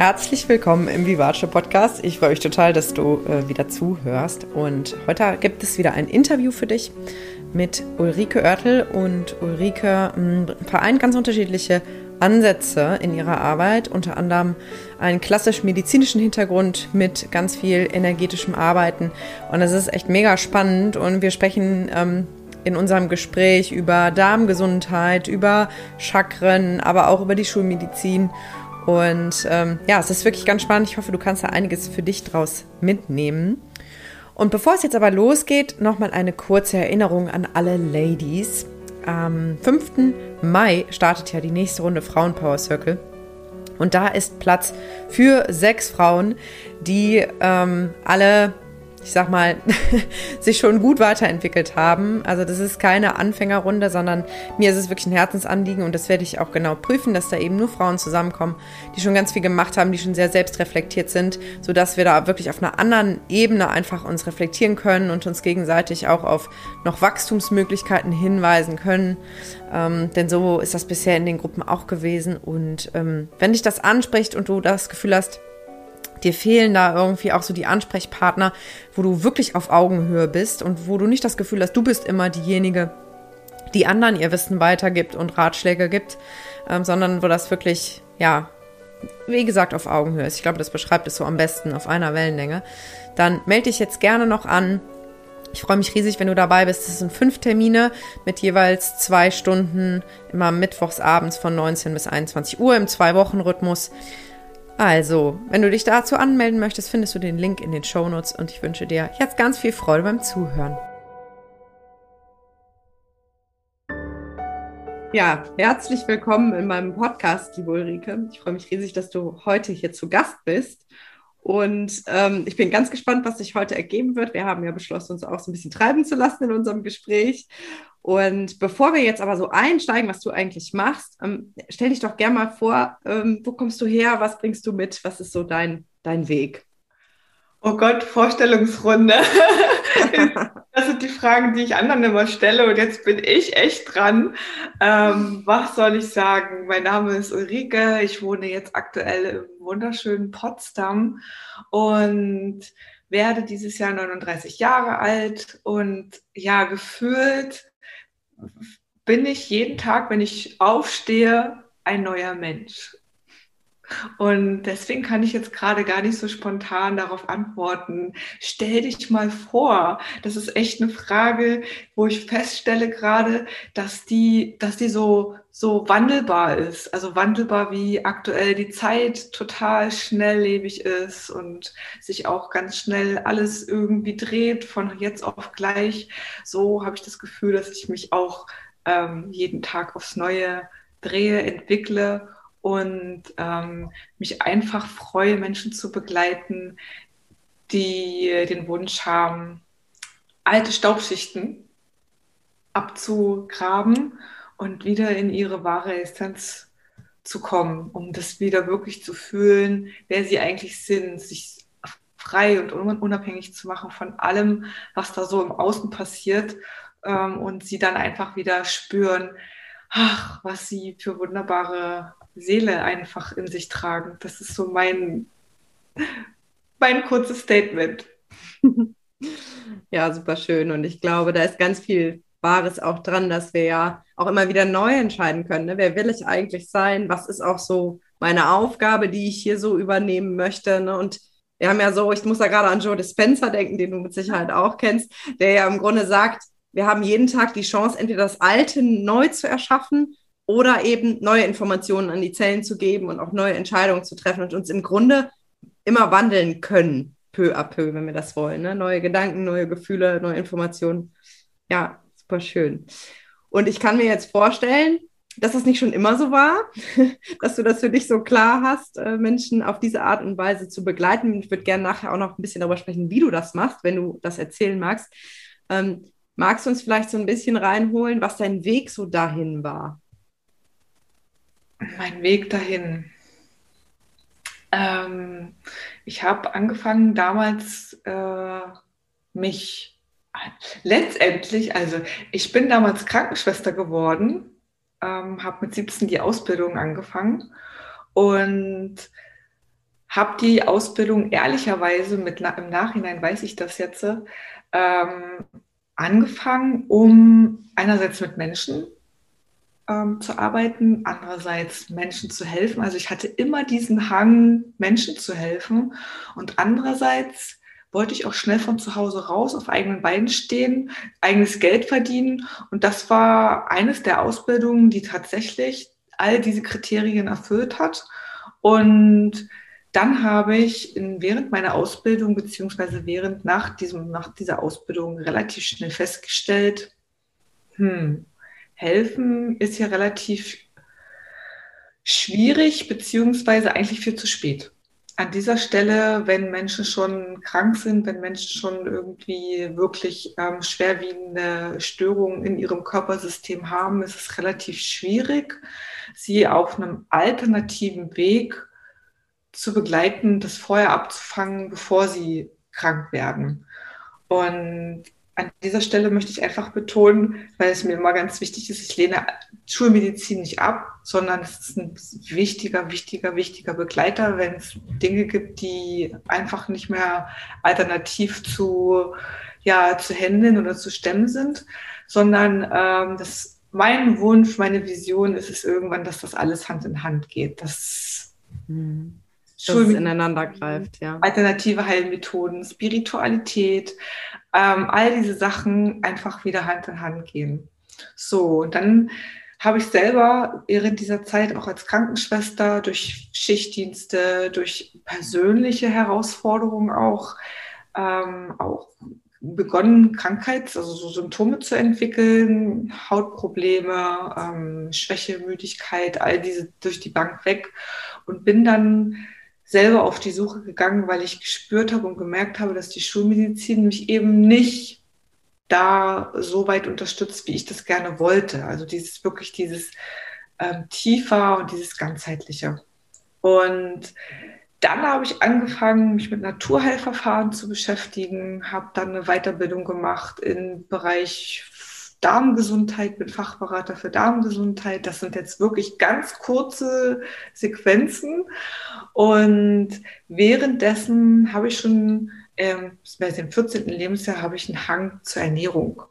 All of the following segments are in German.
Herzlich willkommen im Vivace Podcast. Ich freue mich total, dass du äh, wieder zuhörst. Und heute gibt es wieder ein Interview für dich mit Ulrike Oertel. Und Ulrike mh, hm, vereint ganz unterschiedliche Ansätze in ihrer Arbeit, unter anderem einen klassisch medizinischen Hintergrund mit ganz viel energetischem Arbeiten. Und das ist echt mega spannend. Und wir sprechen ähm, in unserem Gespräch über Darmgesundheit, über Chakren, aber auch über die Schulmedizin. Und ähm, ja, es ist wirklich ganz spannend. Ich hoffe, du kannst da einiges für dich draus mitnehmen. Und bevor es jetzt aber losgeht, nochmal eine kurze Erinnerung an alle Ladies. Am 5. Mai startet ja die nächste Runde Frauenpower Circle. Und da ist Platz für sechs Frauen, die ähm, alle ich sag mal, sich schon gut weiterentwickelt haben. Also das ist keine Anfängerrunde, sondern mir ist es wirklich ein Herzensanliegen und das werde ich auch genau prüfen, dass da eben nur Frauen zusammenkommen, die schon ganz viel gemacht haben, die schon sehr selbstreflektiert sind, sodass wir da wirklich auf einer anderen Ebene einfach uns reflektieren können und uns gegenseitig auch auf noch Wachstumsmöglichkeiten hinweisen können. Ähm, denn so ist das bisher in den Gruppen auch gewesen. Und ähm, wenn dich das anspricht und du das Gefühl hast, dir fehlen da irgendwie auch so die Ansprechpartner, wo du wirklich auf Augenhöhe bist und wo du nicht das Gefühl hast, du bist immer diejenige, die anderen ihr Wissen weitergibt und Ratschläge gibt, ähm, sondern wo das wirklich, ja, wie gesagt, auf Augenhöhe ist. Ich glaube, das beschreibt es so am besten auf einer Wellenlänge. Dann melde dich jetzt gerne noch an. Ich freue mich riesig, wenn du dabei bist. Es sind fünf Termine mit jeweils zwei Stunden, immer mittwochs abends von 19 bis 21 Uhr im Zwei-Wochen-Rhythmus. Also, wenn du dich dazu anmelden möchtest, findest du den Link in den Shownotes und ich wünsche dir jetzt ganz viel Freude beim Zuhören. Ja, herzlich willkommen in meinem Podcast, liebe Ulrike. Ich freue mich riesig, dass du heute hier zu Gast bist. Und ähm, ich bin ganz gespannt, was sich heute ergeben wird. Wir haben ja beschlossen, uns auch so ein bisschen treiben zu lassen in unserem Gespräch. Und bevor wir jetzt aber so einsteigen, was du eigentlich machst, ähm, stell dich doch gerne mal vor, ähm, wo kommst du her, was bringst du mit, was ist so dein, dein Weg? Oh Gott, Vorstellungsrunde. das sind die Fragen, die ich anderen immer stelle und jetzt bin ich echt dran. Ähm, was soll ich sagen? Mein Name ist Ulrike, ich wohne jetzt aktuell im wunderschönen Potsdam und werde dieses Jahr 39 Jahre alt und ja, gefühlt bin ich jeden Tag, wenn ich aufstehe, ein neuer Mensch. Und deswegen kann ich jetzt gerade gar nicht so spontan darauf antworten. Stell dich mal vor. Das ist echt eine Frage, wo ich feststelle gerade, dass die, dass die so, so wandelbar ist. Also wandelbar wie aktuell die Zeit total schnelllebig ist und sich auch ganz schnell alles irgendwie dreht von jetzt auf gleich. So habe ich das Gefühl, dass ich mich auch ähm, jeden Tag aufs Neue drehe, entwickle und ähm, mich einfach freue, Menschen zu begleiten, die den Wunsch haben, alte Staubschichten abzugraben und wieder in ihre wahre Essenz zu kommen, um das wieder wirklich zu fühlen, wer sie eigentlich sind, sich frei und unabhängig zu machen von allem, was da so im Außen passiert ähm, und sie dann einfach wieder spüren, ach, was sie für wunderbare Seele einfach in sich tragen. Das ist so mein, mein kurzes Statement. Ja, super schön. Und ich glaube, da ist ganz viel Wahres auch dran, dass wir ja auch immer wieder neu entscheiden können. Ne? Wer will ich eigentlich sein? Was ist auch so meine Aufgabe, die ich hier so übernehmen möchte? Ne? Und wir haben ja so, ich muss da gerade an Joe Dispenza denken, den du mit Sicherheit auch kennst, der ja im Grunde sagt, wir haben jeden Tag die Chance, entweder das Alte neu zu erschaffen oder eben neue Informationen an die Zellen zu geben und auch neue Entscheidungen zu treffen und uns im Grunde immer wandeln können, peu à peu, wenn wir das wollen. Ne? Neue Gedanken, neue Gefühle, neue Informationen. Ja, super schön. Und ich kann mir jetzt vorstellen, dass das nicht schon immer so war, dass du das für dich so klar hast, äh, Menschen auf diese Art und Weise zu begleiten. Ich würde gerne nachher auch noch ein bisschen darüber sprechen, wie du das machst, wenn du das erzählen magst. Ähm, magst du uns vielleicht so ein bisschen reinholen, was dein Weg so dahin war? Mein Weg dahin. Ähm, ich habe angefangen damals äh, mich letztendlich, also ich bin damals Krankenschwester geworden, ähm, habe mit 17 die Ausbildung angefangen und habe die Ausbildung ehrlicherweise mit im Nachhinein weiß ich das jetzt ähm, angefangen, um einerseits mit Menschen ähm, zu arbeiten, andererseits Menschen zu helfen. Also ich hatte immer diesen Hang, Menschen zu helfen und andererseits wollte ich auch schnell von zu Hause raus, auf eigenen Beinen stehen, eigenes Geld verdienen. Und das war eines der Ausbildungen, die tatsächlich all diese Kriterien erfüllt hat. Und dann habe ich in, während meiner Ausbildung beziehungsweise während nach, diesem, nach dieser Ausbildung relativ schnell festgestellt, hm, helfen ist ja relativ schwierig, beziehungsweise eigentlich viel zu spät. An dieser Stelle, wenn Menschen schon krank sind, wenn Menschen schon irgendwie wirklich ähm, schwerwiegende Störungen in ihrem Körpersystem haben, ist es relativ schwierig, sie auf einem alternativen Weg zu begleiten, das vorher abzufangen, bevor sie krank werden. Und an dieser Stelle möchte ich einfach betonen, weil es mir immer ganz wichtig ist, ich lehne Schulmedizin nicht ab, sondern es ist ein wichtiger, wichtiger, wichtiger Begleiter, wenn es Dinge gibt, die einfach nicht mehr alternativ zu, ja, zu handeln oder zu stemmen sind, sondern ähm, das, mein Wunsch, meine Vision ist es irgendwann, dass das alles Hand in Hand geht, dass mhm dass es ineinander greift, ja. Alternative Heilmethoden, Spiritualität, ähm, all diese Sachen einfach wieder Hand in Hand gehen. So, dann habe ich selber während dieser Zeit auch als Krankenschwester durch Schichtdienste, durch persönliche Herausforderungen auch, ähm, auch begonnen, Krankheits-, also so Symptome zu entwickeln, Hautprobleme, ähm, Schwäche, Müdigkeit, all diese durch die Bank weg und bin dann selber auf die Suche gegangen, weil ich gespürt habe und gemerkt habe, dass die Schulmedizin mich eben nicht da so weit unterstützt, wie ich das gerne wollte. Also dieses wirklich dieses ähm, tiefer und dieses ganzheitliche. Und dann habe ich angefangen, mich mit Naturheilverfahren zu beschäftigen, habe dann eine Weiterbildung gemacht im Bereich Darmgesundheit, bin Fachberater für Darmgesundheit. Das sind jetzt wirklich ganz kurze Sequenzen. Und währenddessen habe ich schon, ähm, bei dem 14. Lebensjahr, habe ich einen Hang zur Ernährung.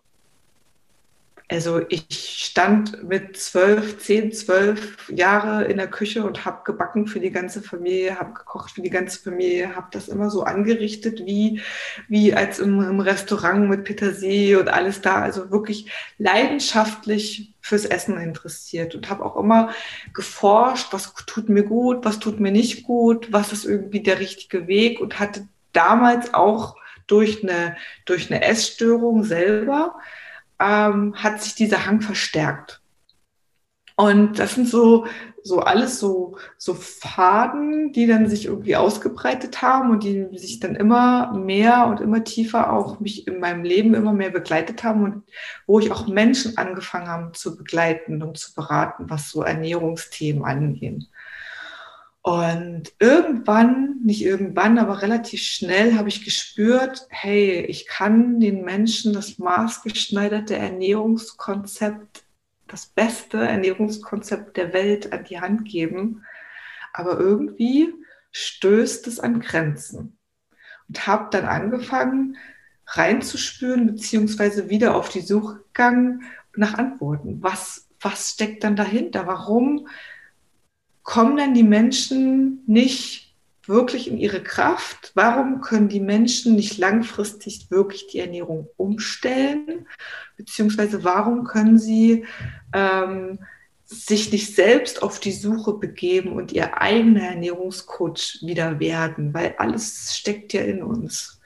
Also ich stand mit zwölf, zehn, zwölf Jahre in der Küche und habe gebacken für die ganze Familie, habe gekocht für die ganze Familie, habe das immer so angerichtet wie, wie als im, im Restaurant mit Petersilie und alles da. Also wirklich leidenschaftlich fürs Essen interessiert und habe auch immer geforscht, was tut mir gut, was tut mir nicht gut, was ist irgendwie der richtige Weg und hatte damals auch durch eine, durch eine Essstörung selber ähm, hat sich dieser Hang verstärkt. Und das sind so, so alles so, so Faden, die dann sich irgendwie ausgebreitet haben und die sich dann immer mehr und immer tiefer auch mich in meinem Leben immer mehr begleitet haben und wo ich auch Menschen angefangen habe zu begleiten und zu beraten, was so Ernährungsthemen angehen. Und irgendwann, nicht irgendwann, aber relativ schnell habe ich gespürt, hey, ich kann den Menschen das maßgeschneiderte Ernährungskonzept, das beste Ernährungskonzept der Welt an die Hand geben. Aber irgendwie stößt es an Grenzen. Und habe dann angefangen, reinzuspüren, beziehungsweise wieder auf die Suche gegangen nach Antworten. Was, was steckt dann dahinter? Warum kommen denn die Menschen nicht wirklich in ihre Kraft? Warum können die Menschen nicht langfristig wirklich die Ernährung umstellen? Beziehungsweise warum können sie ähm, sich nicht selbst auf die Suche begeben und ihr eigener Ernährungscoach wieder werden? Weil alles steckt ja in uns.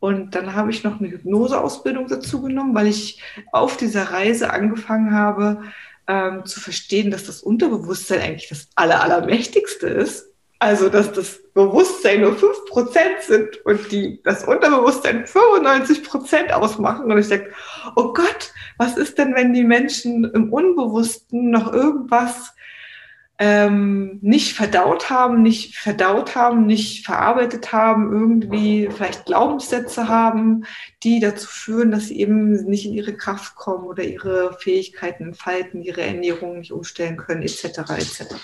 Und dann habe ich noch eine Hypnoseausbildung dazu genommen, weil ich auf dieser Reise angefangen habe, ähm, zu verstehen, dass das Unterbewusstsein eigentlich das Aller, Allermächtigste ist. Also, dass das Bewusstsein nur 5% sind und die, das Unterbewusstsein 95% ausmachen. Und ich denke, oh Gott, was ist denn, wenn die Menschen im Unbewussten noch irgendwas ähm, nicht verdaut haben, nicht verdaut haben, nicht verarbeitet haben, irgendwie vielleicht Glaubenssätze haben, die dazu führen, dass sie eben nicht in ihre Kraft kommen oder ihre Fähigkeiten entfalten, ihre Ernährung nicht umstellen können, etc. etc.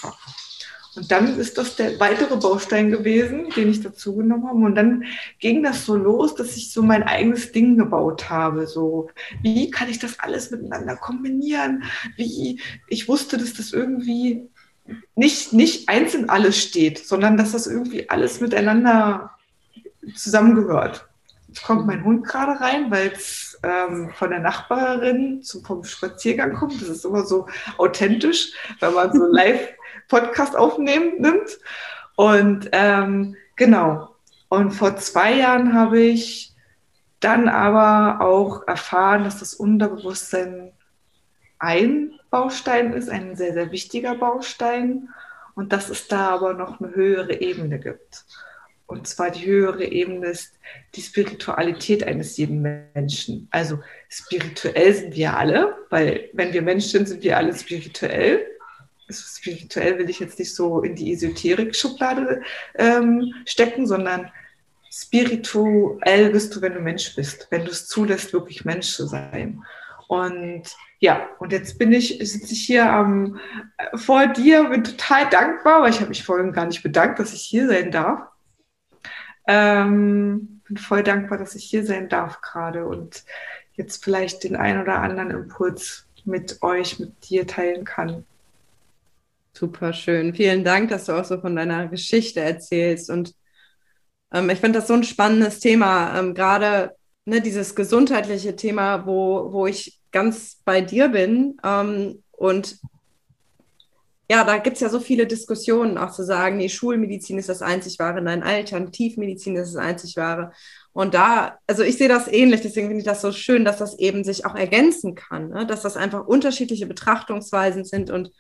Und dann ist das der weitere Baustein gewesen, den ich dazu genommen habe. Und dann ging das so los, dass ich so mein eigenes Ding gebaut habe. So, wie kann ich das alles miteinander kombinieren? Wie, ich wusste, dass das irgendwie nicht, nicht einzeln alles steht, sondern dass das irgendwie alles miteinander zusammengehört. Jetzt kommt mein Hund gerade rein, weil es ähm, von der Nachbarin zum, vom Spaziergang kommt. Das ist immer so authentisch, wenn man so live Podcast aufnehmen nimmt. Und ähm, genau. Und vor zwei Jahren habe ich dann aber auch erfahren, dass das Unterbewusstsein ein Baustein ist, ein sehr, sehr wichtiger Baustein. Und dass es da aber noch eine höhere Ebene gibt. Und zwar die höhere Ebene ist die Spiritualität eines jeden Menschen. Also spirituell sind wir alle, weil wenn wir Menschen sind, sind wir alle spirituell. Also spirituell will ich jetzt nicht so in die Esoterik-Schublade ähm, stecken, sondern spirituell bist du, wenn du Mensch bist, wenn du es zulässt, wirklich Mensch zu sein. Und ja, und jetzt bin ich, sitze ich hier ähm, vor dir, bin total dankbar, weil ich habe mich vorhin gar nicht bedankt, dass ich hier sein darf. Ähm, bin voll dankbar, dass ich hier sein darf gerade und jetzt vielleicht den ein oder anderen Impuls mit euch, mit dir teilen kann. Super schön. Vielen Dank, dass du auch so von deiner Geschichte erzählst. Und ähm, ich finde das so ein spannendes Thema, ähm, gerade ne, dieses gesundheitliche Thema, wo, wo ich ganz bei dir bin. Ähm, und ja, da gibt es ja so viele Diskussionen, auch zu sagen, nee, Schulmedizin ist das einzig wahre, nein, Alternativmedizin ist das einzig wahre. Und da, also ich sehe das ähnlich, deswegen finde ich das so schön, dass das eben sich auch ergänzen kann, ne? dass das einfach unterschiedliche Betrachtungsweisen sind. Und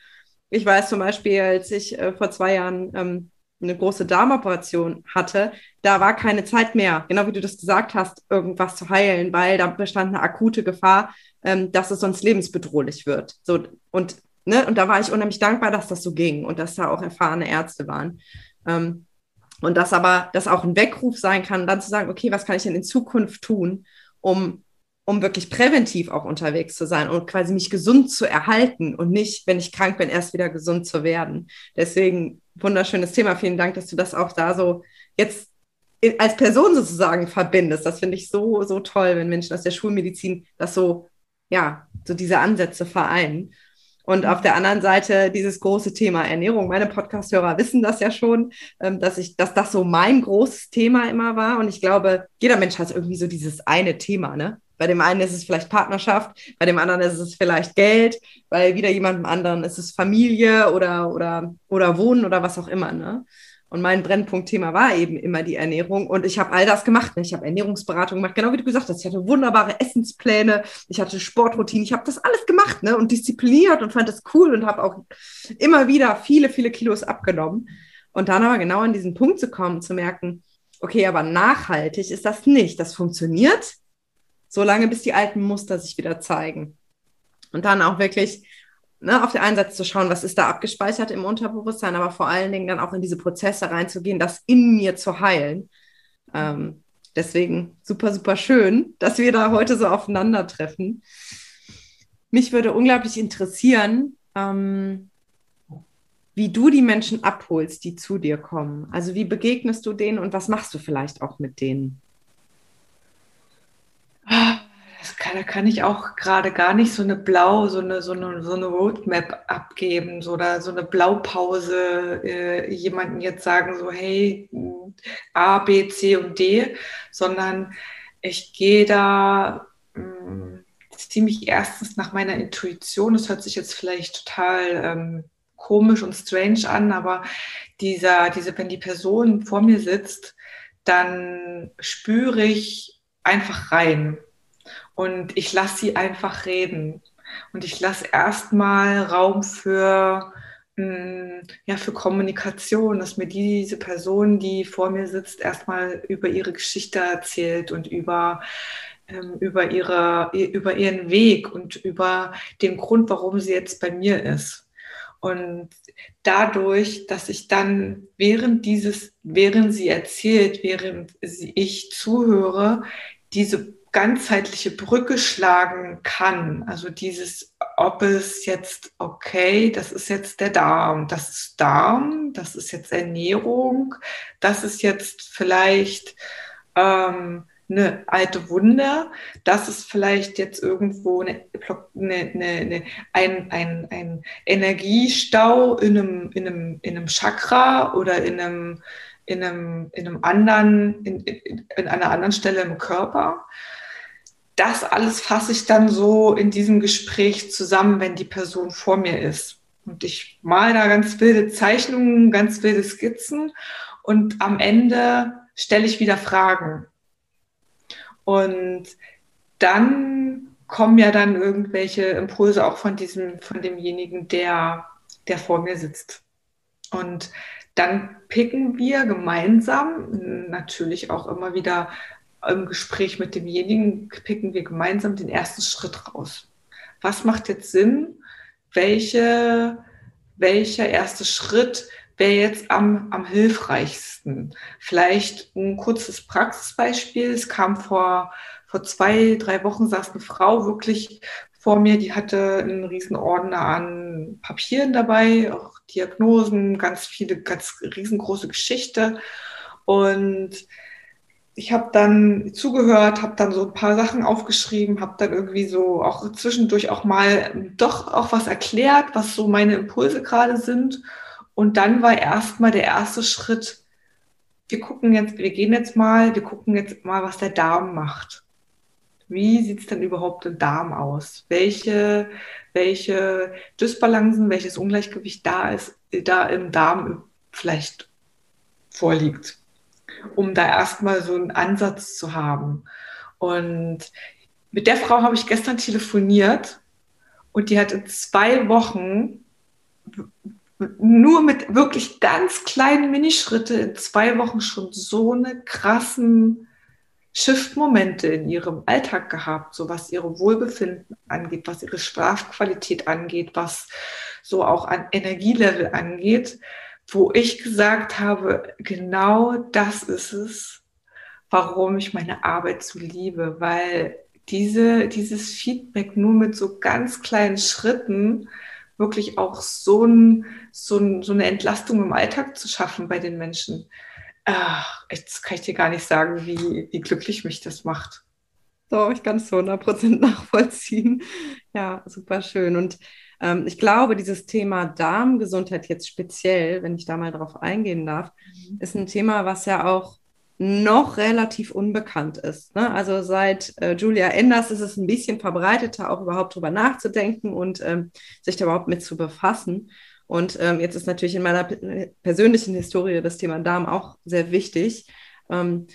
ich weiß zum Beispiel, als ich äh, vor zwei Jahren ähm, eine große Darmoperation hatte, da war keine Zeit mehr, genau wie du das gesagt hast, irgendwas zu heilen, weil da bestand eine akute Gefahr, ähm, dass es sonst lebensbedrohlich wird. So, und ne, und da war ich unheimlich dankbar, dass das so ging und dass da auch erfahrene Ärzte waren. Ähm, und dass aber das auch ein Weckruf sein kann, dann zu sagen, okay, was kann ich denn in Zukunft tun, um, um wirklich präventiv auch unterwegs zu sein und quasi mich gesund zu erhalten und nicht, wenn ich krank bin, erst wieder gesund zu werden. Deswegen wunderschönes Thema. Vielen Dank, dass du das auch da so jetzt als Person sozusagen verbindest. Das finde ich so, so toll, wenn Menschen aus der Schulmedizin das so, ja, so diese Ansätze vereinen. Und auf der anderen Seite dieses große Thema Ernährung. Meine Podcast-Hörer wissen das ja schon, ähm, dass ich, dass das so mein großes Thema immer war. Und ich glaube, jeder Mensch hat irgendwie so dieses eine Thema, ne? Bei dem einen ist es vielleicht Partnerschaft, bei dem anderen ist es vielleicht Geld, bei wieder jemandem anderen ist es Familie oder, oder, oder Wohnen oder was auch immer, ne? Und mein Brennpunktthema war eben immer die Ernährung. Und ich habe all das gemacht. Ich habe Ernährungsberatung gemacht, genau wie du gesagt hast. Ich hatte wunderbare Essenspläne, ich hatte Sportroutinen, ich habe das alles gemacht ne? und diszipliniert und fand das cool und habe auch immer wieder viele, viele Kilos abgenommen. Und dann aber genau an diesen Punkt zu kommen, zu merken, okay, aber nachhaltig ist das nicht. Das funktioniert, solange bis die alten Muster sich wieder zeigen. Und dann auch wirklich ne, auf der einen Seite zu schauen, was ist da abgespeichert im Unterbewusstsein, aber vor allen Dingen dann auch in diese Prozesse reinzugehen, das in mir zu heilen. Ähm, deswegen super, super schön, dass wir da heute so aufeinandertreffen. Mich würde unglaublich interessieren, ähm, wie du die Menschen abholst, die zu dir kommen. Also wie begegnest du denen und was machst du vielleicht auch mit denen? Kann, da kann ich auch gerade gar nicht so eine Blau, so eine, so eine, so eine Roadmap abgeben so, oder so eine Blaupause äh, jemanden jetzt sagen, so hey, A, B, C und D, sondern ich gehe da mh, mm, ziemlich erstens nach meiner Intuition. Das hört sich jetzt vielleicht total ähm, komisch und strange an, aber dieser, diese, wenn die Person vor mir sitzt, dann spüre ich einfach rein und ich lasse sie einfach reden. Und ich lasse erstmal Raum für, mm, ja, für Kommunikation, dass mir diese Person, die vor mir sitzt, erstmal über ihre Geschichte erzählt und über, ähm, über, ihre, über ihren Weg und über den Grund, warum sie jetzt bei mir ist. Und dadurch, dass ich dann während dieses, während sie erzählt, während ich zuhöre, diese ganzheitliche Brücke schlagen kann. Also dieses, ob es jetzt, okay, das ist jetzt der Darm, das ist Darm, das ist jetzt Ernährung, das ist jetzt vielleicht ähm, eine alte Wunde, das ist vielleicht jetzt irgendwo eine, eine, eine, ein, ein, ein Energiestau in einem, in, einem, in einem Chakra oder in einem, in einem, in einem anderen, in, in, in einer anderen Stelle im Körper das alles fasse ich dann so in diesem Gespräch zusammen, wenn die Person vor mir ist. Und ich male da ganz wilde Zeichnungen, ganz wilde Skizzen und am Ende stelle ich wieder Fragen. Und dann kommen ja dann irgendwelche Impulse auch von diesem, von demjenigen, der, der vor mir sitzt. Und dann picken wir gemeinsam, natürlich auch immer wieder im Gespräch mit demjenigen picken wir gemeinsam den ersten Schritt raus. Was macht jetzt Sinn? Welche, welcher erste Schritt wäre jetzt am, am hilfreichsten? Vielleicht ein kurzes Praxisbeispiel. Es kam vor, vor zwei, drei Wochen, saß eine Frau wirklich vor mir, die hatte einen riesen Ordner an Papieren dabei, auch Diagnosen, ganz viele, ganz riesengroße Geschichte. Und ich habe dann zugehört, habe dann so ein paar Sachen aufgeschrieben, habe dann irgendwie so auch zwischendurch auch mal doch auch was erklärt, was so meine Impulse gerade sind. Und dann war erstmal der erste Schritt, wir gucken jetzt, wir gehen jetzt mal, wir gucken jetzt mal, was der Darm macht. Wie sieht es denn überhaupt im Darm aus? Welche, welche Dysbalancen, welches Ungleichgewicht da ist, da im Darm vielleicht vorliegt um da erstmal so einen Ansatz zu haben. Und mit der Frau habe ich gestern telefoniert und die hat in zwei Wochen nur mit wirklich ganz kleinen Minischritte in zwei Wochen schon so eine krassen Shift-Momente in ihrem Alltag gehabt, so was ihre Wohlbefinden angeht, was ihre Schlafqualität angeht, was so auch an Energielevel angeht wo ich gesagt habe, genau das ist es, warum ich meine Arbeit so liebe, weil diese, dieses Feedback nur mit so ganz kleinen Schritten wirklich auch so, ein, so, ein, so eine Entlastung im Alltag zu schaffen bei den Menschen. Ach, jetzt kann ich dir gar nicht sagen, wie, wie glücklich mich das macht. So, ich kann es zu 100% nachvollziehen. Ja, super schön. Und ähm, ich glaube, dieses Thema Darmgesundheit jetzt speziell, wenn ich da mal drauf eingehen darf, mhm. ist ein Thema, was ja auch noch relativ unbekannt ist. Ne? Also seit äh, Julia Enders ist es ein bisschen verbreiteter, auch überhaupt drüber nachzudenken und ähm, sich da überhaupt mit zu befassen. Und ähm, jetzt ist natürlich in meiner persönlichen Historie das Thema Darm auch sehr wichtig. Ähm,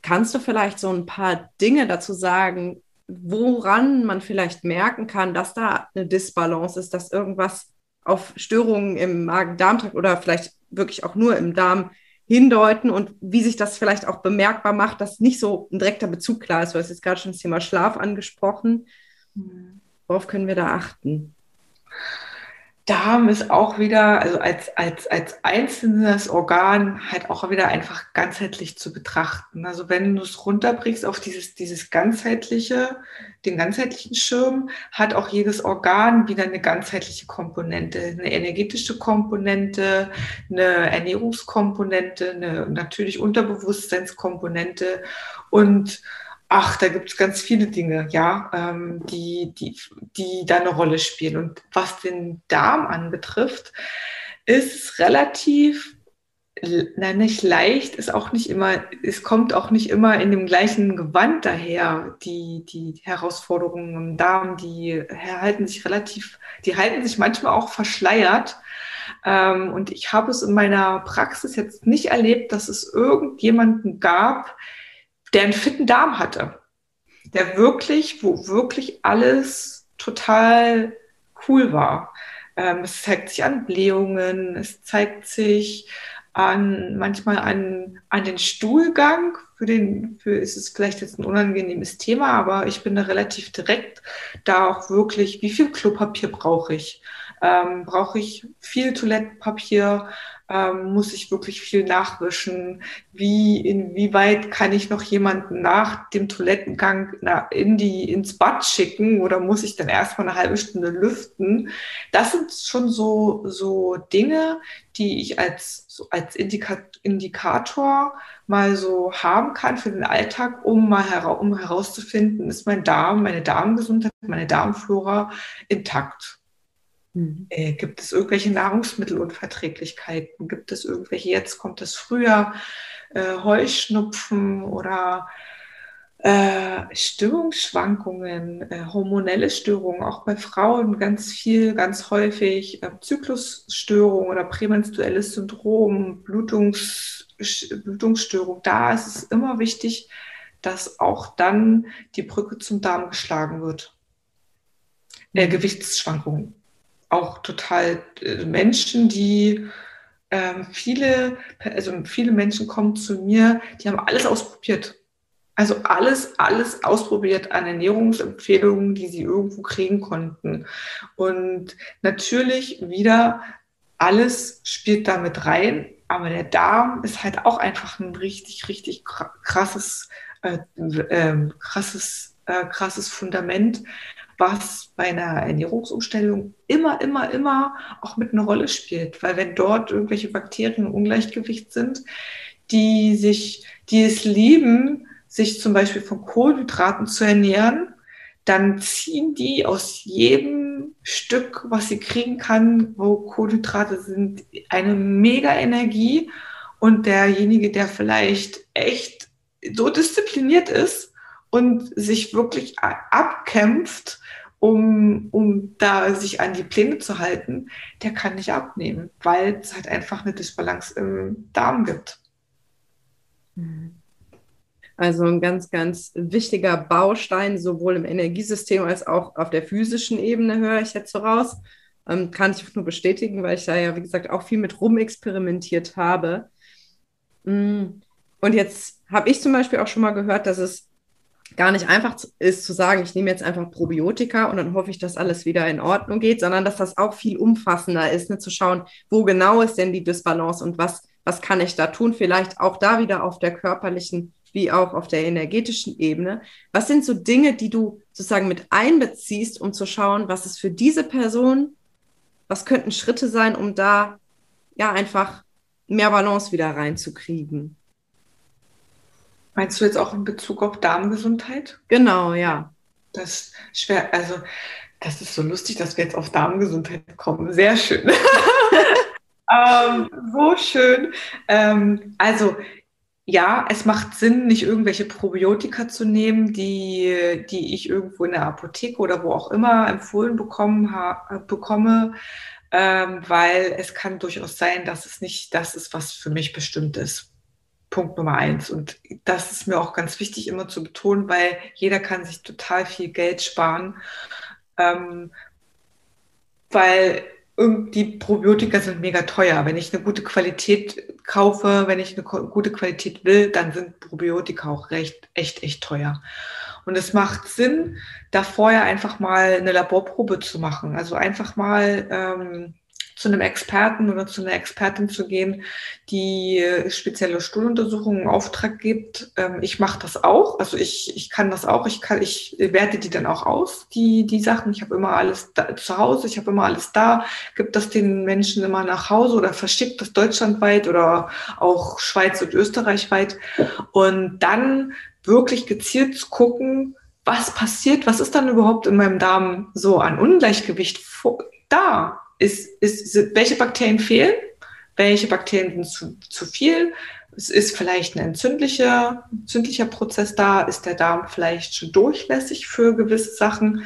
kannst du vielleicht so ein paar Dinge dazu sagen, woran man vielleicht merken kann, dass da eine Disbalance ist, dass irgendwas auf Störungen im Magen-Darm-Trakt oder vielleicht wirklich auch nur im Darm hindeuten und wie sich das vielleicht auch bemerkbar macht, dass nicht so ein direkter Bezug klar ist. Du hast jetzt gerade schon das Thema Schlaf angesprochen. Mhm. Worauf können wir da achten? Darm ist auch wieder, also als, als, als einzelnes Organ halt auch wieder einfach ganzheitlich zu betrachten. Also wenn du es runterbrichst auf dieses, dieses ganzheitliche, den ganzheitlichen Schirm, hat auch jedes Organ wieder eine ganzheitliche Komponente, eine energetische Komponente, eine Ernährungskomponente, eine natürlich Unterbewusstseinskomponente und Ach, da gibt es ganz viele Dinge, ja, ähm, die, die, die da eine Rolle spielen. Und was den Darm anbetrifft, ist relativ, na, nicht leicht, ist auch nicht immer, es kommt auch nicht immer in dem gleichen Gewand daher. Die, die Herausforderungen im Darm, die halten sich relativ, die halten sich manchmal auch verschleiert. Ähm, und ich habe es in meiner Praxis jetzt nicht erlebt, dass es irgendjemanden gab, der einen fitten Darm hatte, der wirklich, wo wirklich alles total cool war. Ähm, es zeigt sich an Blähungen, es zeigt sich an, manchmal an, an den Stuhlgang. Für den, für ist es vielleicht jetzt ein unangenehmes Thema, aber ich bin da relativ direkt da auch wirklich, wie viel Klopapier brauche ich? Ähm, Brauche ich viel Toilettenpapier? Ähm, muss ich wirklich viel nachwischen? Wie, inwieweit kann ich noch jemanden nach dem Toilettengang in die, ins Bad schicken oder muss ich dann erstmal eine halbe Stunde lüften? Das sind schon so, so Dinge, die ich als, so als Indika Indikator mal so haben kann für den Alltag, um mal hera um herauszufinden, ist mein Darm, meine Darmgesundheit, meine Darmflora intakt. Mhm. Äh, gibt es irgendwelche Nahrungsmittelunverträglichkeiten? Gibt es irgendwelche, jetzt kommt es früher, äh, Heuschnupfen oder äh, Stimmungsschwankungen, äh, hormonelle Störungen, auch bei Frauen ganz viel, ganz häufig, äh, Zyklusstörungen oder prämenstruelles Syndrom, Blutungs, Blutungsstörung. Da ist es immer wichtig, dass auch dann die Brücke zum Darm geschlagen wird. Äh, Gewichtsschwankungen auch total äh, Menschen, die ähm, viele, also viele Menschen kommen zu mir, die haben alles ausprobiert. Also alles, alles ausprobiert an Ernährungsempfehlungen, die sie irgendwo kriegen konnten. Und natürlich wieder alles spielt damit rein, aber der Darm ist halt auch einfach ein richtig, richtig krasses, äh, äh, krasses, äh, krasses Fundament, was bei einer Ernährungsumstellung immer, immer, immer auch mit einer Rolle spielt. Weil wenn dort irgendwelche Bakterien im Ungleichgewicht sind, die sich, die es lieben, sich zum Beispiel von Kohlenhydraten zu ernähren, dann ziehen die aus jedem Stück, was sie kriegen kann, wo Kohlenhydrate sind, eine mega Energie. Und derjenige, der vielleicht echt so diszipliniert ist und sich wirklich abkämpft, um, um da sich an die Pläne zu halten, der kann nicht abnehmen, weil es halt einfach eine Disbalance im Darm gibt. Also ein ganz, ganz wichtiger Baustein, sowohl im Energiesystem als auch auf der physischen Ebene, höre ich jetzt so raus. Ähm, kann ich nur bestätigen, weil ich da ja, wie gesagt, auch viel mit rumexperimentiert habe. Mm. Und jetzt habe ich zum Beispiel auch schon mal gehört, dass es gar nicht einfach ist zu sagen, ich nehme jetzt einfach Probiotika und dann hoffe ich, dass alles wieder in Ordnung geht, sondern dass das auch viel umfassender ist, ne, zu schauen, wo genau ist denn die Disbalance und was, was kann ich da tun, vielleicht auch da wieder auf der körperlichen wie auch auf der energetischen Ebene. Was sind so Dinge, die du sozusagen mit einbeziehst, um zu schauen, was ist für diese Person, was könnten Schritte sein, um da ja einfach mehr Balance wieder reinzukriegen? Meinst du jetzt auch in Bezug auf Darmgesundheit? Genau, ja. Das schwer, also das ist so lustig, dass wir jetzt auf Darmgesundheit kommen. Sehr schön. ähm, so schön. Ähm, also ja, es macht Sinn, nicht irgendwelche Probiotika zu nehmen, die, die ich irgendwo in der Apotheke oder wo auch immer empfohlen bekommen ha, bekomme, ähm, weil es kann durchaus sein, dass es nicht das ist, was für mich bestimmt ist. Punkt Nummer eins. Und das ist mir auch ganz wichtig immer zu betonen, weil jeder kann sich total viel Geld sparen. Ähm, weil die Probiotika sind mega teuer. Wenn ich eine gute Qualität kaufe, wenn ich eine gute Qualität will, dann sind Probiotika auch recht, echt, echt teuer. Und es macht Sinn, da vorher einfach mal eine Laborprobe zu machen. Also einfach mal ähm, zu einem Experten oder zu einer Expertin zu gehen, die spezielle Stuhluntersuchungen in Auftrag gibt. Ähm, ich mache das auch, also ich, ich kann das auch, ich kann, ich werte die dann auch aus, die, die Sachen. Ich habe immer alles da, zu Hause, ich habe immer alles da, gibt das den Menschen immer nach Hause oder verschickt das deutschlandweit oder auch Schweiz und Österreich weit. Und dann wirklich gezielt zu gucken, was passiert, was ist dann überhaupt in meinem Darm so an Ungleichgewicht da? Ist, ist, welche Bakterien fehlen, welche Bakterien sind zu, zu viel. Es ist vielleicht ein entzündlicher, entzündlicher Prozess da, ist der Darm vielleicht schon durchlässig für gewisse Sachen.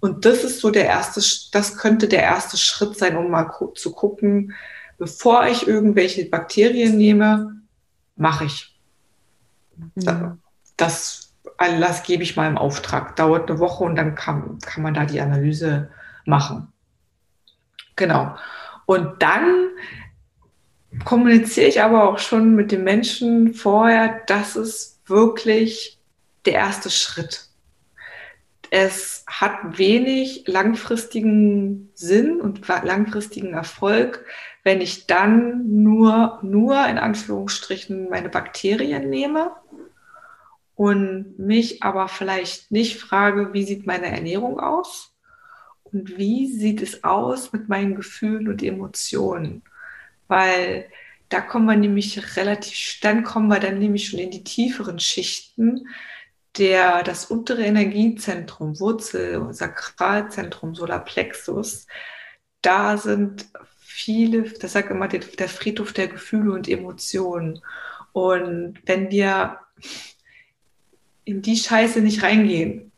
Und das ist so der erste, das könnte der erste Schritt sein, um mal zu gucken, bevor ich irgendwelche Bakterien nehme, mache ich. Mhm. Das, das gebe ich mal im Auftrag. Dauert eine Woche und dann kann, kann man da die Analyse machen. Genau. Und dann kommuniziere ich aber auch schon mit den Menschen vorher, das ist wirklich der erste Schritt. es hat wenig langfristigen Sinn und langfristigen Erfolg, wenn ich dann nur, nur in Anführungsstrichen meine Bakterien nehme und mich aber vielleicht nicht frage, wie sieht meine Ernährung aus und wie sieht es aus mit meinen Gefühlen und Emotionen, weil da kommen wir nämlich relativ, dann kommen wir dann nämlich schon in die tieferen Schichten, der, das untere Energiezentrum, Wurzel, Sakralzentrum, Solarplexus, da sind viele, das sagt immer der, der Friedhof der Gefühle und Emotionen. Und wenn wir in die Scheiße nicht reingehen,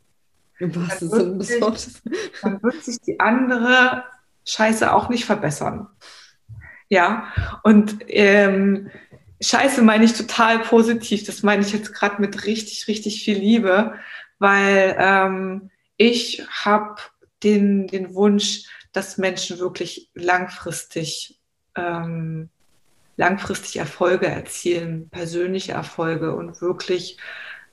dann wird, sich, dann wird sich die andere Scheiße auch nicht verbessern. Ja, und ähm, Scheiße meine ich total positiv. Das meine ich jetzt gerade mit richtig, richtig viel Liebe, weil ähm, ich habe den, den Wunsch, dass Menschen wirklich langfristig, ähm, langfristig Erfolge erzielen, persönliche Erfolge und wirklich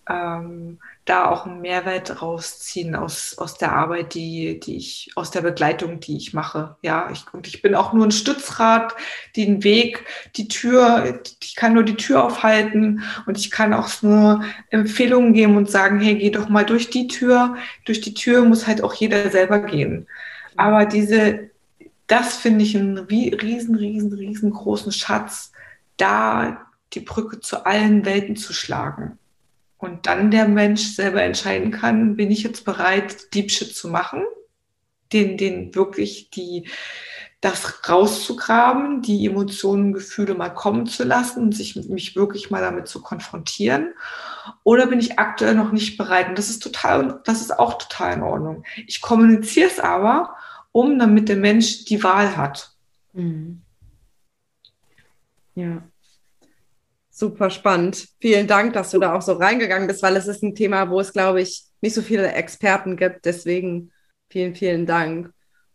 ähm, da auch einen Mehrwert rausziehen aus, aus der Arbeit, die, die ich, aus der Begleitung, die ich mache. Ja, ich, und ich bin auch nur ein Stützrad, den Weg, die Tür, ich kann nur die Tür aufhalten und ich kann auch nur Empfehlungen geben und sagen, hey, geh doch mal durch die Tür. Durch die Tür muss halt auch jeder selber gehen. Aber diese, das finde ich einen riesen, riesen, riesengroßen Schatz, da die Brücke zu allen Welten zu schlagen. Und dann der Mensch selber entscheiden kann, bin ich jetzt bereit, Deep Shit zu machen, den, den wirklich die, das rauszugraben, die Emotionen, Gefühle mal kommen zu lassen und sich mich wirklich mal damit zu konfrontieren? Oder bin ich aktuell noch nicht bereit? Und das ist total, das ist auch total in Ordnung. Ich kommuniziere es aber, um damit der Mensch die Wahl hat. Mhm. Ja. Super spannend. Vielen Dank, dass du da auch so reingegangen bist, weil es ist ein Thema, wo es, glaube ich, nicht so viele Experten gibt. Deswegen vielen, vielen Dank.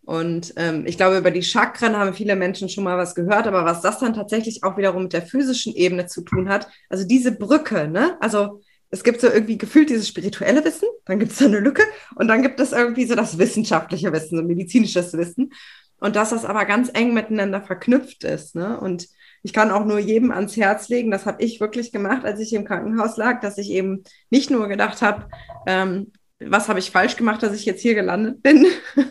Und ähm, ich glaube, über die Chakren haben viele Menschen schon mal was gehört, aber was das dann tatsächlich auch wiederum mit der physischen Ebene zu tun hat, also diese Brücke, ne? Also es gibt so irgendwie gefühlt dieses spirituelle Wissen, dann gibt es so eine Lücke und dann gibt es irgendwie so das wissenschaftliche Wissen, so medizinisches Wissen. Und dass das aber ganz eng miteinander verknüpft ist. Ne? Und ich kann auch nur jedem ans Herz legen, das habe ich wirklich gemacht, als ich im Krankenhaus lag, dass ich eben nicht nur gedacht habe, ähm, was habe ich falsch gemacht, dass ich jetzt hier gelandet bin,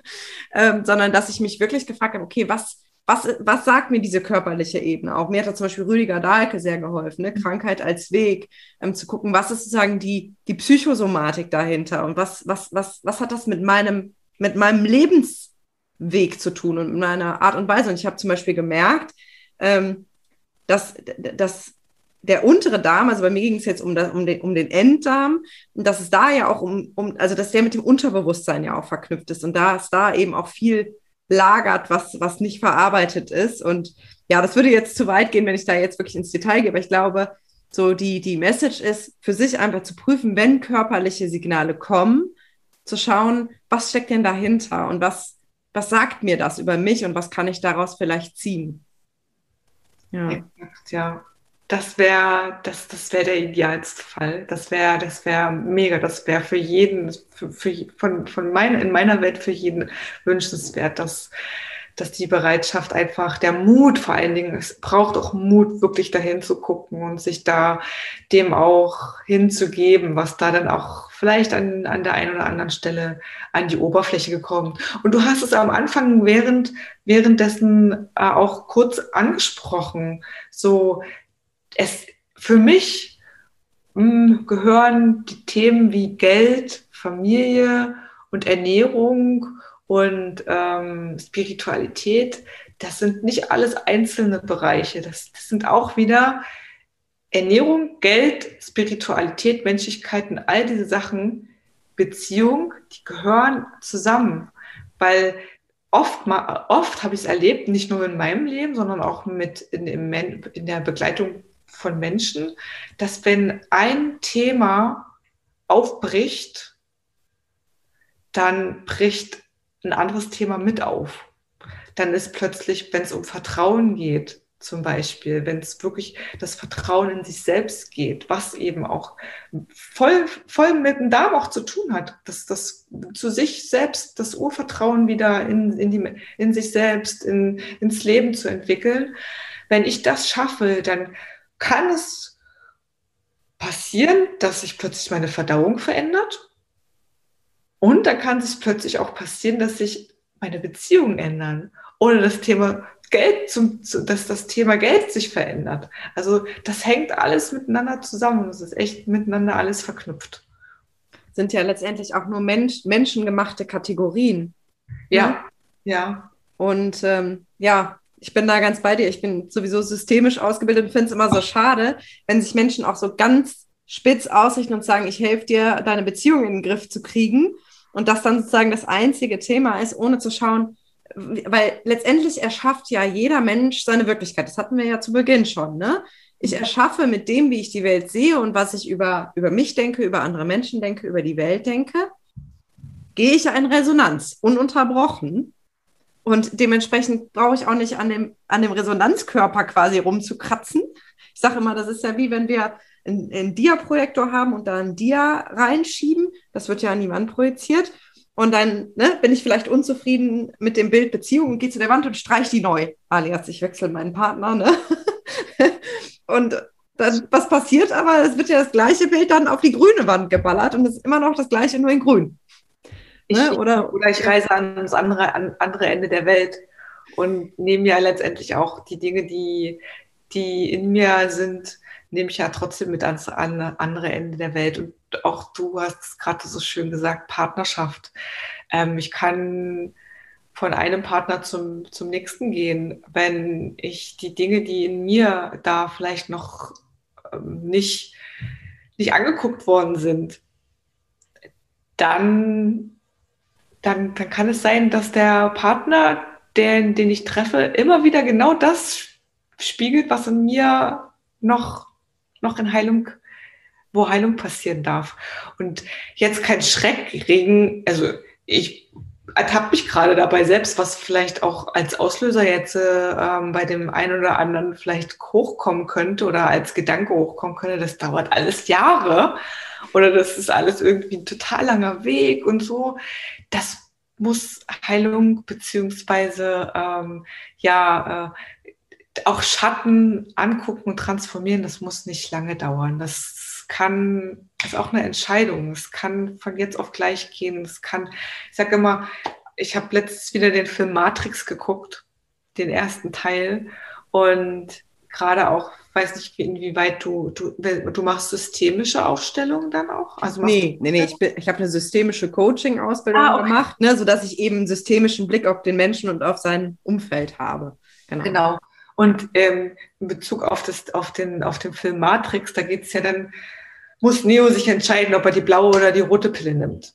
ähm, sondern dass ich mich wirklich gefragt habe, okay, was, was, was sagt mir diese körperliche Ebene auch? Mir hat da zum Beispiel Rüdiger Dahlke sehr geholfen, ne? Krankheit als Weg, ähm, zu gucken, was ist sozusagen die, die Psychosomatik dahinter und was, was, was, was hat das mit meinem, mit meinem Lebensweg zu tun und mit meiner Art und Weise. Und ich habe zum Beispiel gemerkt, ähm, dass, dass der untere Darm, also bei mir ging es jetzt um, das, um, den, um den Enddarm, und dass es da ja auch um, um, also dass der mit dem Unterbewusstsein ja auch verknüpft ist und da es da eben auch viel lagert, was, was nicht verarbeitet ist. Und ja, das würde jetzt zu weit gehen, wenn ich da jetzt wirklich ins Detail gehe, aber ich glaube, so die, die Message ist, für sich einfach zu prüfen, wenn körperliche Signale kommen, zu schauen, was steckt denn dahinter und was, was sagt mir das über mich und was kann ich daraus vielleicht ziehen. Ja. ja. Das wäre das, das wär der idealste Fall. Das wäre das wär mega. Das wäre für jeden, für, für, von, von mein, in meiner Welt für jeden wünschenswert, dass, dass die Bereitschaft einfach, der Mut vor allen Dingen, es braucht auch Mut, wirklich dahin zu gucken und sich da dem auch hinzugeben, was da dann auch vielleicht an, an der einen oder anderen Stelle an die Oberfläche gekommen. Und du hast es am Anfang während, währenddessen äh, auch kurz angesprochen. So, es, für mich mh, hm, gehören die Themen wie Geld, Familie und Ernährung und ähm, Spiritualität, das sind nicht alles einzelne Bereiche. Das, das sind auch wieder Ernährung, Geld, Spiritualität, Menschlichkeit und all diese Sachen, Beziehung, die gehören zusammen. Weil oft, oft habe ich es erlebt, nicht nur in meinem Leben, sondern auch mit in, in der Begleitung von Menschen, dass wenn ein Thema aufbricht, dann bricht ein anderes Thema mit auf. Dann ist plötzlich, wenn es um Vertrauen geht, zum Beispiel, wenn es wirklich das Vertrauen in sich selbst geht, was eben auch voll, voll mit dem Darm auch zu tun hat, dass das zu sich selbst, das Urvertrauen wieder in, in, die, in sich selbst, in, ins Leben zu entwickeln. Wenn ich das schaffe, dann kann es passieren, dass sich plötzlich meine Verdauung verändert. Und dann kann es plötzlich auch passieren, dass sich meine Beziehungen ändern. Oder das Thema Geld, zum, dass das Thema Geld sich verändert. Also das hängt alles miteinander zusammen. Es ist echt miteinander alles verknüpft. Sind ja letztendlich auch nur Mensch, menschengemachte Kategorien. Ja, ne? ja. Und ähm, ja, ich bin da ganz bei dir. Ich bin sowieso systemisch ausgebildet und finde es immer so schade, wenn sich Menschen auch so ganz spitz ausrichten und sagen, ich helfe dir, deine Beziehung in den Griff zu kriegen. Und das dann sozusagen das einzige Thema ist, ohne zu schauen, weil letztendlich erschafft ja jeder Mensch seine Wirklichkeit. Das hatten wir ja zu Beginn schon. Ne? Ich erschaffe mit dem, wie ich die Welt sehe und was ich über, über mich denke, über andere Menschen denke, über die Welt denke, gehe ich ja in Resonanz, ununterbrochen. Und dementsprechend brauche ich auch nicht an dem, an dem Resonanzkörper quasi rumzukratzen. Ich sage immer, das ist ja wie wenn wir einen, einen Dia-Projektor haben und da ein Dia reinschieben. Das wird ja an die Wand projiziert. Und dann ne, bin ich vielleicht unzufrieden mit dem Bild Beziehung und gehe zu der Wand und streich die neu. Alias, ich wechsle meinen Partner. Ne? und dann, was passiert aber? Es wird ja das gleiche Bild dann auf die grüne Wand geballert und es ist immer noch das gleiche, nur in grün. Ich, ne? oder, oder ich reise ans andere, an andere Ende der Welt und nehme ja letztendlich auch die Dinge, die, die in mir sind, nehme ich ja trotzdem mit ans andere Ende der Welt. Und auch du hast es gerade so schön gesagt, Partnerschaft. Ähm, ich kann von einem Partner zum, zum nächsten gehen, wenn ich die Dinge, die in mir da vielleicht noch ähm, nicht, nicht angeguckt worden sind, dann, dann, dann kann es sein, dass der Partner, den, den ich treffe, immer wieder genau das spiegelt, was in mir noch noch in Heilung, wo Heilung passieren darf. Und jetzt kein Schreckregen, also ich ertappe mich gerade dabei selbst, was vielleicht auch als Auslöser jetzt äh, bei dem einen oder anderen vielleicht hochkommen könnte oder als Gedanke hochkommen könnte, das dauert alles Jahre oder das ist alles irgendwie ein total langer Weg und so. Das muss Heilung beziehungsweise ähm, ja äh, auch Schatten angucken und transformieren, das muss nicht lange dauern. Das kann, ist auch eine Entscheidung. Es kann von jetzt auf gleich gehen. Es kann, ich sage immer, ich habe letztens wieder den Film Matrix geguckt, den ersten Teil. Und gerade auch, weiß nicht, inwieweit du, du, du machst systemische Aufstellungen dann auch? Also nee, nee, nee, ich, ich habe eine systemische Coaching-Ausbildung ah, okay. gemacht, ne, sodass ich eben einen systemischen Blick auf den Menschen und auf sein Umfeld habe. Genau. genau. Und ähm, in Bezug auf, das, auf, den, auf den Film Matrix, da geht es ja dann, muss Neo sich entscheiden, ob er die blaue oder die rote Pille nimmt.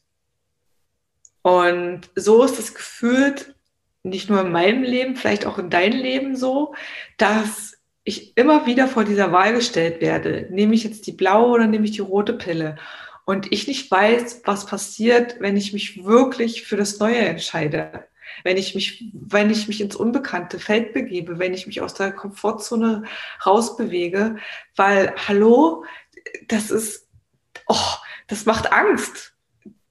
Und so ist es gefühlt, nicht nur in meinem Leben, vielleicht auch in deinem Leben so, dass ich immer wieder vor dieser Wahl gestellt werde. Nehme ich jetzt die blaue oder nehme ich die rote Pille? Und ich nicht weiß, was passiert, wenn ich mich wirklich für das Neue entscheide wenn ich mich, wenn ich mich ins unbekannte Feld begebe, wenn ich mich aus der Komfortzone rausbewege, weil, hallo, das ist, oh, das macht Angst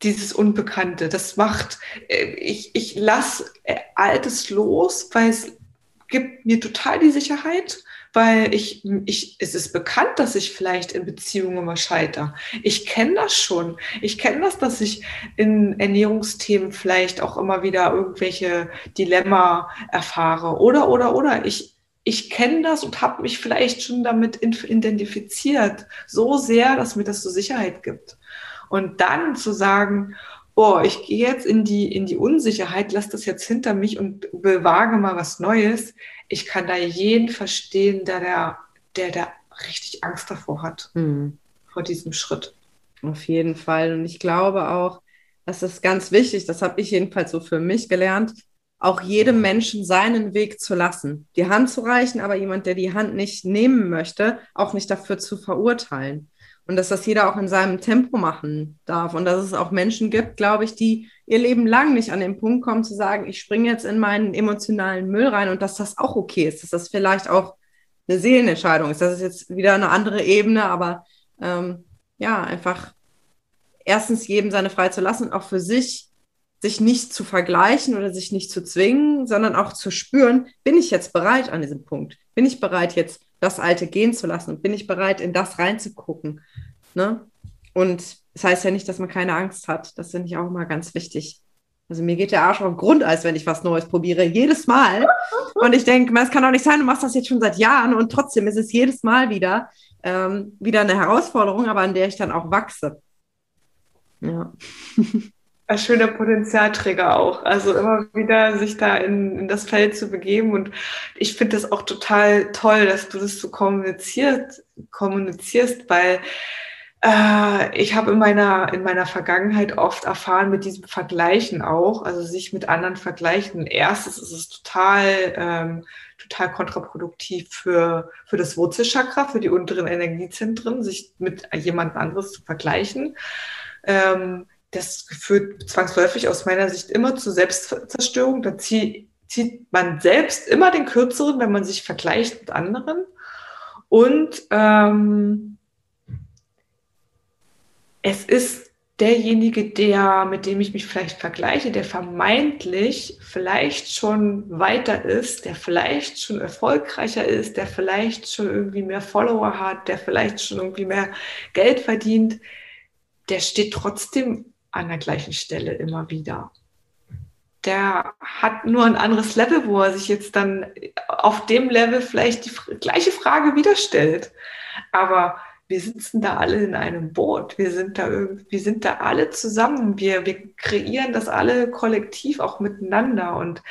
dieses Unbekannte. Das macht, äh, ich, ich lasse äh, Altes los, weil es gibt mir total die Sicherheit weil ich, ich, es ist bekannt, dass ich vielleicht in Beziehungen immer scheitere. Ich kenne das schon. Ich kenne das, dass ich in Ernährungsthemen vielleicht auch immer wieder irgendwelche Dilemma erfahre. Oder, oder, oder. Ich, ich kenne das und habe mich vielleicht schon damit identifiziert. So sehr, dass mir das so Sicherheit gibt. Und dann zu sagen, oh, ich gehe jetzt in die, in die Unsicherheit, lass das jetzt hinter mich und bewage mal was Neues. Ich kann da jeden verstehen, der da, der da richtig Angst davor hat, mhm. vor diesem Schritt. Auf jeden Fall. Und ich glaube auch, das ist ganz wichtig, das habe ich jedenfalls so für mich gelernt, auch jedem Menschen seinen Weg zu lassen. Die Hand zu reichen, aber jemand, der die Hand nicht nehmen möchte, auch nicht dafür zu verurteilen. Und dass das jeder auch in seinem Tempo machen darf. Und dass es auch Menschen gibt, glaube ich, die ihr Leben lang nicht an den Punkt kommen zu sagen, ich springe jetzt in meinen emotionalen Müll rein und dass das auch okay ist, dass das vielleicht auch eine Seelenentscheidung ist. Das ist jetzt wieder eine andere Ebene, aber ähm, ja, einfach erstens jedem seine Freiheit zu lassen und auch für sich sich nicht zu vergleichen oder sich nicht zu zwingen, sondern auch zu spüren, bin ich jetzt bereit an diesem Punkt? Bin ich bereit, jetzt das Alte gehen zu lassen? Und bin ich bereit, in das reinzugucken? Ne? Und das heißt ja nicht, dass man keine Angst hat. Das finde ich auch immer ganz wichtig. Also mir geht der Arsch auf Grundeis, wenn ich was Neues probiere. Jedes Mal. Und ich denke, es kann doch nicht sein, du machst das jetzt schon seit Jahren und trotzdem ist es jedes Mal wieder, ähm, wieder eine Herausforderung, aber an der ich dann auch wachse. Ja. Ein schöner Potenzialträger auch. Also immer wieder sich da in, in das Feld zu begeben. Und ich finde das auch total toll, dass du das so kommuniziert, kommunizierst, weil äh, ich habe in meiner, in meiner Vergangenheit oft erfahren mit diesem Vergleichen auch, also sich mit anderen vergleichen. Erstes ist es total, ähm, total kontraproduktiv für, für das Wurzelchakra, für die unteren Energiezentren, sich mit jemand anderes zu vergleichen. Ähm, das führt zwangsläufig aus meiner Sicht immer zu Selbstzerstörung. Da zieht, man selbst immer den Kürzeren, wenn man sich vergleicht mit anderen. Und ähm, es ist derjenige, der, mit dem ich mich vielleicht vergleiche, der vermeintlich vielleicht schon weiter ist, der vielleicht schon erfolgreicher ist, der vielleicht schon irgendwie mehr Follower hat, der vielleicht schon irgendwie mehr Geld verdient, der steht trotzdem an der gleichen Stelle immer wieder. Der hat nur ein anderes Level, wo er sich jetzt dann auf dem Level vielleicht die gleiche Frage wieder stellt. Aber wir sitzen da alle in einem Boot. Wir sind da wir sind da alle zusammen. Wir, wir kreieren das alle kollektiv auch miteinander. Und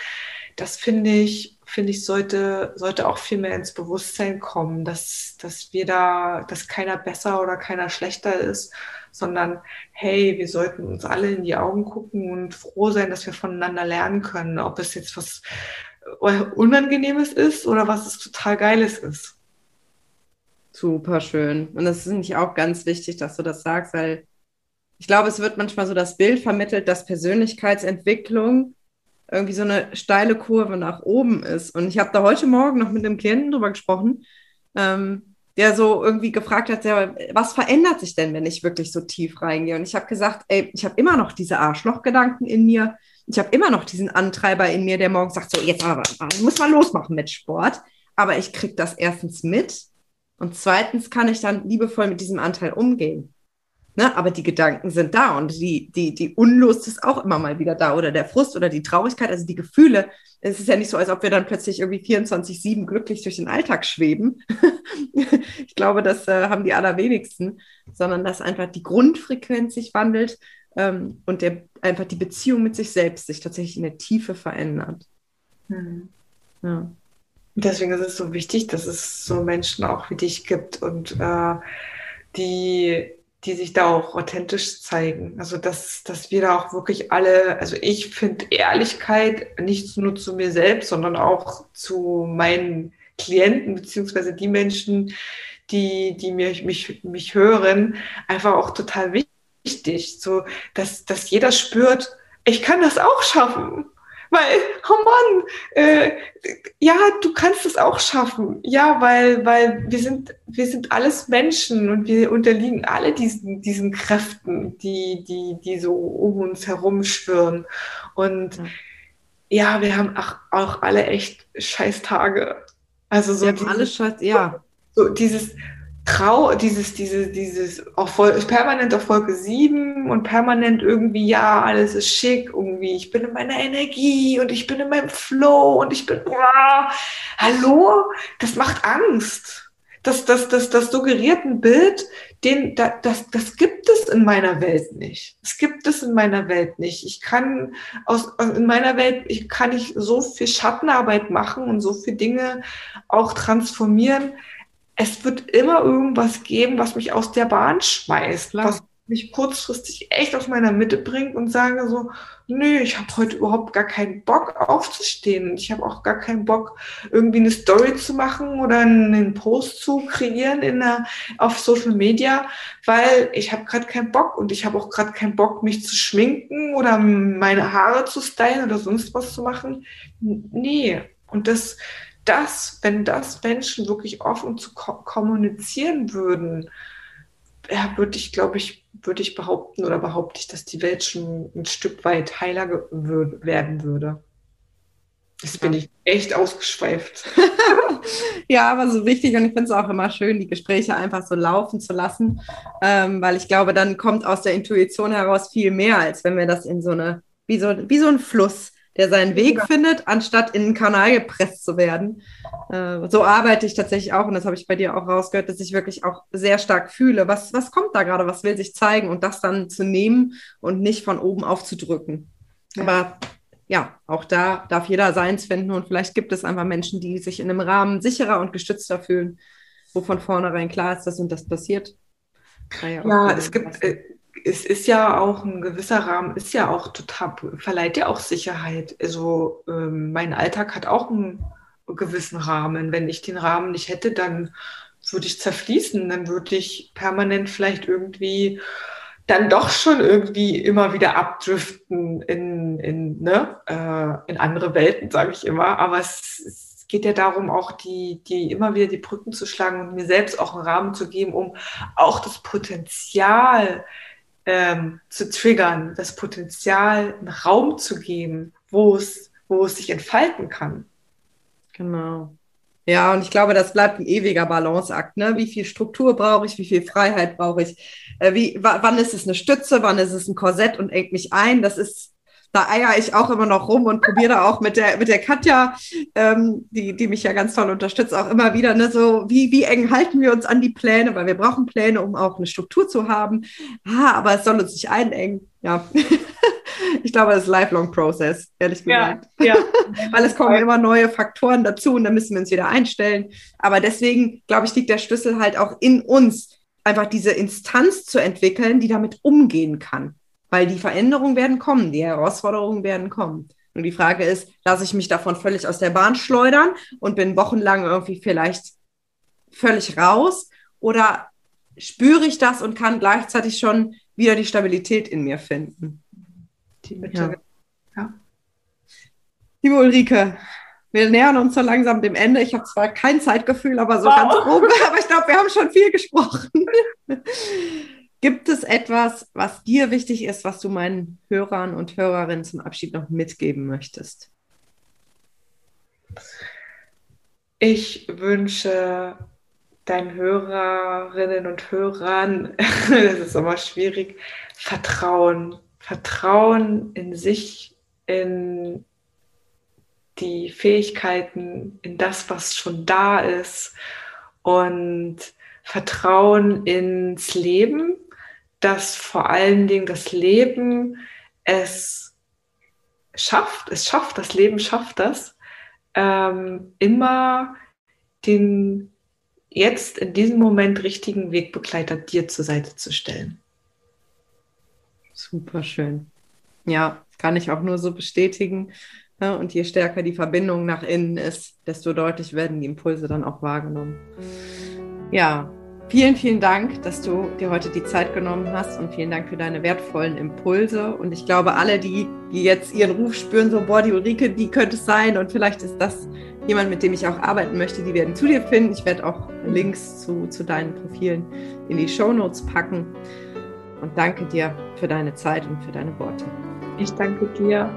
das finde ich, finde ich, sollte, sollte auch viel mehr ins Bewusstsein kommen, dass, dass wir da, dass keiner besser oder keiner schlechter ist, sondern hey, wir sollten uns alle in die Augen gucken und froh sein, dass wir voneinander lernen können, ob es jetzt was Unangenehmes ist oder was es total Geiles ist. Super schön. Und das ist nämlich auch ganz wichtig, dass du das sagst, weil ich glaube, es wird manchmal so das Bild vermittelt, dass Persönlichkeitsentwicklung irgendwie so eine steile Kurve nach oben ist. Und ich habe da heute Morgen noch mit einem Klienten drüber gesprochen, ähm, der so irgendwie gefragt hat, was verändert sich denn, wenn ich wirklich so tief reingehe? Und ich habe gesagt, ey, ich habe immer noch diese Arschlochgedanken in mir. Ich habe immer noch diesen Antreiber in mir, der morgens sagt, so, jetzt aber, muss man losmachen mit Sport. Aber ich kriege das erstens mit und zweitens kann ich dann liebevoll mit diesem Anteil umgehen. Ne? Aber die Gedanken sind da und die, die, die Unlust ist auch immer mal wieder da oder der Frust oder die Traurigkeit, also die Gefühle. Es ist ja nicht so, als ob wir dann plötzlich irgendwie 24-7 glücklich durch den Alltag schweben. ich glaube, das äh, haben die allerwenigsten, sondern dass einfach die Grundfrequenz sich wandelt ähm, und der, einfach die Beziehung mit sich selbst sich tatsächlich in der Tiefe verändert. Mhm. Ja. Deswegen ist es so wichtig, dass es so Menschen auch wie dich gibt und äh, die die sich da auch authentisch zeigen. Also dass, dass wir da auch wirklich alle, also ich finde Ehrlichkeit nicht nur zu mir selbst, sondern auch zu meinen Klienten beziehungsweise die Menschen, die, die mir, mich, mich hören, einfach auch total wichtig. So, dass, dass jeder spürt, ich kann das auch schaffen. Weil, oh Mann, äh, ja, du kannst es auch schaffen. Ja, weil, weil wir sind, wir sind alles Menschen und wir unterliegen alle diesen, diesen Kräften, die, die, die so um uns herum schwirren. Und ja, wir haben auch, auch alle echt scheiß Tage. Also so. Wir haben alle scheiß, ja. So dieses, Trau, dieses, dieses, dieses auf permanent auf Folge 7 und permanent irgendwie, ja, alles ist schick, irgendwie, ich bin in meiner Energie und ich bin in meinem Flow und ich bin, wow, hallo, das macht Angst. Das, das, das, das suggeriert ein Bild, den, das, das gibt es in meiner Welt nicht. Das gibt es in meiner Welt nicht. Ich kann aus, in meiner Welt, ich kann ich so viel Schattenarbeit machen und so viele Dinge auch transformieren es wird immer irgendwas geben, was mich aus der Bahn schmeißt, Klar. was mich kurzfristig echt aus meiner Mitte bringt und sage so, nö, ich habe heute überhaupt gar keinen Bock aufzustehen. Ich habe auch gar keinen Bock, irgendwie eine Story zu machen oder einen Post zu kreieren in der, auf Social Media, weil ich habe gerade keinen Bock und ich habe auch gerade keinen Bock, mich zu schminken oder meine Haare zu stylen oder sonst was zu machen. Nee. Und das, das, wenn das Menschen wirklich offen zu ko kommunizieren würden, ja, würde ich, glaube ich, würde ich behaupten oder behaupte ich, dass die Welt schon ein Stück weit heiler werden würde. Jetzt bin ich echt ausgeschweift. ja, aber so wichtig und ich finde es auch immer schön, die Gespräche einfach so laufen zu lassen, ähm, weil ich glaube, dann kommt aus der Intuition heraus viel mehr, als wenn wir das in so eine, wie so, wie so ein Fluss, der seinen Weg ja. findet, anstatt in einen Kanal gepresst zu werden. Äh, so arbeite ich tatsächlich auch und das habe ich bei dir auch rausgehört, dass ich wirklich auch sehr stark fühle, was, was kommt da gerade, was will sich zeigen und das dann zu nehmen und nicht von oben aufzudrücken. Ja. Aber ja, auch da darf jeder seins finden und vielleicht gibt es einfach Menschen, die sich in einem Rahmen sicherer und gestützter fühlen, wo von vornherein klar ist, dass und das passiert. Ja, ja es gibt, äh, es ist ja auch ein gewisser Rahmen, ist ja auch total, verleiht ja auch Sicherheit. Also ähm, mein Alltag hat auch einen gewissen Rahmen. Wenn ich den Rahmen nicht hätte, dann würde ich zerfließen, dann würde ich permanent vielleicht irgendwie dann doch schon irgendwie immer wieder abdriften in, in, ne, äh, in andere Welten, sage ich immer. Aber es, es, geht ja darum, auch die, die immer wieder die Brücken zu schlagen und mir selbst auch einen Rahmen zu geben, um auch das Potenzial ähm, zu triggern, das Potenzial einen Raum zu geben, wo es, wo es sich entfalten kann. Genau. Ja, und ich glaube, das bleibt ein ewiger Balanceakt. Ne? Wie viel Struktur brauche ich? Wie viel Freiheit brauche ich? Äh, wie, wann ist es eine Stütze? Wann ist es ein Korsett und engt mich ein? Das ist, da eier ich auch immer noch rum und probiere da auch mit der, mit der Katja, ähm, die, die mich ja ganz toll unterstützt, auch immer wieder, ne, so wie, wie eng halten wir uns an die Pläne, weil wir brauchen Pläne, um auch eine Struktur zu haben. Ah, aber es soll uns nicht einengen. Ja. ich glaube, das ist ein lifelong process, ehrlich gesagt. Ja, ja. Weil es kommen immer neue Faktoren dazu und dann müssen wir uns wieder einstellen. Aber deswegen, glaube ich, liegt der Schlüssel halt auch in uns, einfach diese Instanz zu entwickeln, die damit umgehen kann. Weil die Veränderungen werden kommen, die Herausforderungen werden kommen. Und die Frage ist, lasse ich mich davon völlig aus der Bahn schleudern und bin wochenlang irgendwie vielleicht völlig raus? Oder spüre ich das und kann gleichzeitig schon wieder die Stabilität in mir finden? die Mitte. Ja. ja. Liebe Ulrike, wir nähern uns so langsam dem Ende. Ich habe zwar kein Zeitgefühl, aber so wow. ganz grob, aber ich glaube, wir haben schon viel gesprochen. Gibt es etwas, was dir wichtig ist, was du meinen Hörern und Hörerinnen zum Abschied noch mitgeben möchtest? Ich wünsche deinen Hörerinnen und Hörern, das ist immer schwierig, Vertrauen. Vertrauen in sich, in die Fähigkeiten, in das, was schon da ist und Vertrauen ins Leben, dass vor allen Dingen das Leben es schafft, es schafft, das Leben schafft das, ähm, immer den jetzt in diesem Moment richtigen Wegbegleiter dir zur Seite zu stellen. Super schön. Ja, kann ich auch nur so bestätigen. Und je stärker die Verbindung nach innen ist, desto deutlich werden die Impulse dann auch wahrgenommen. Ja, vielen, vielen Dank, dass du dir heute die Zeit genommen hast und vielen Dank für deine wertvollen Impulse. Und ich glaube, alle, die, die jetzt ihren Ruf spüren, so, boah, die Ulrike, die könnte es sein und vielleicht ist das jemand, mit dem ich auch arbeiten möchte, die werden zu dir finden. Ich werde auch Links zu, zu deinen Profilen in die Show Notes packen und danke dir für deine Zeit und für deine Worte. Ich danke dir.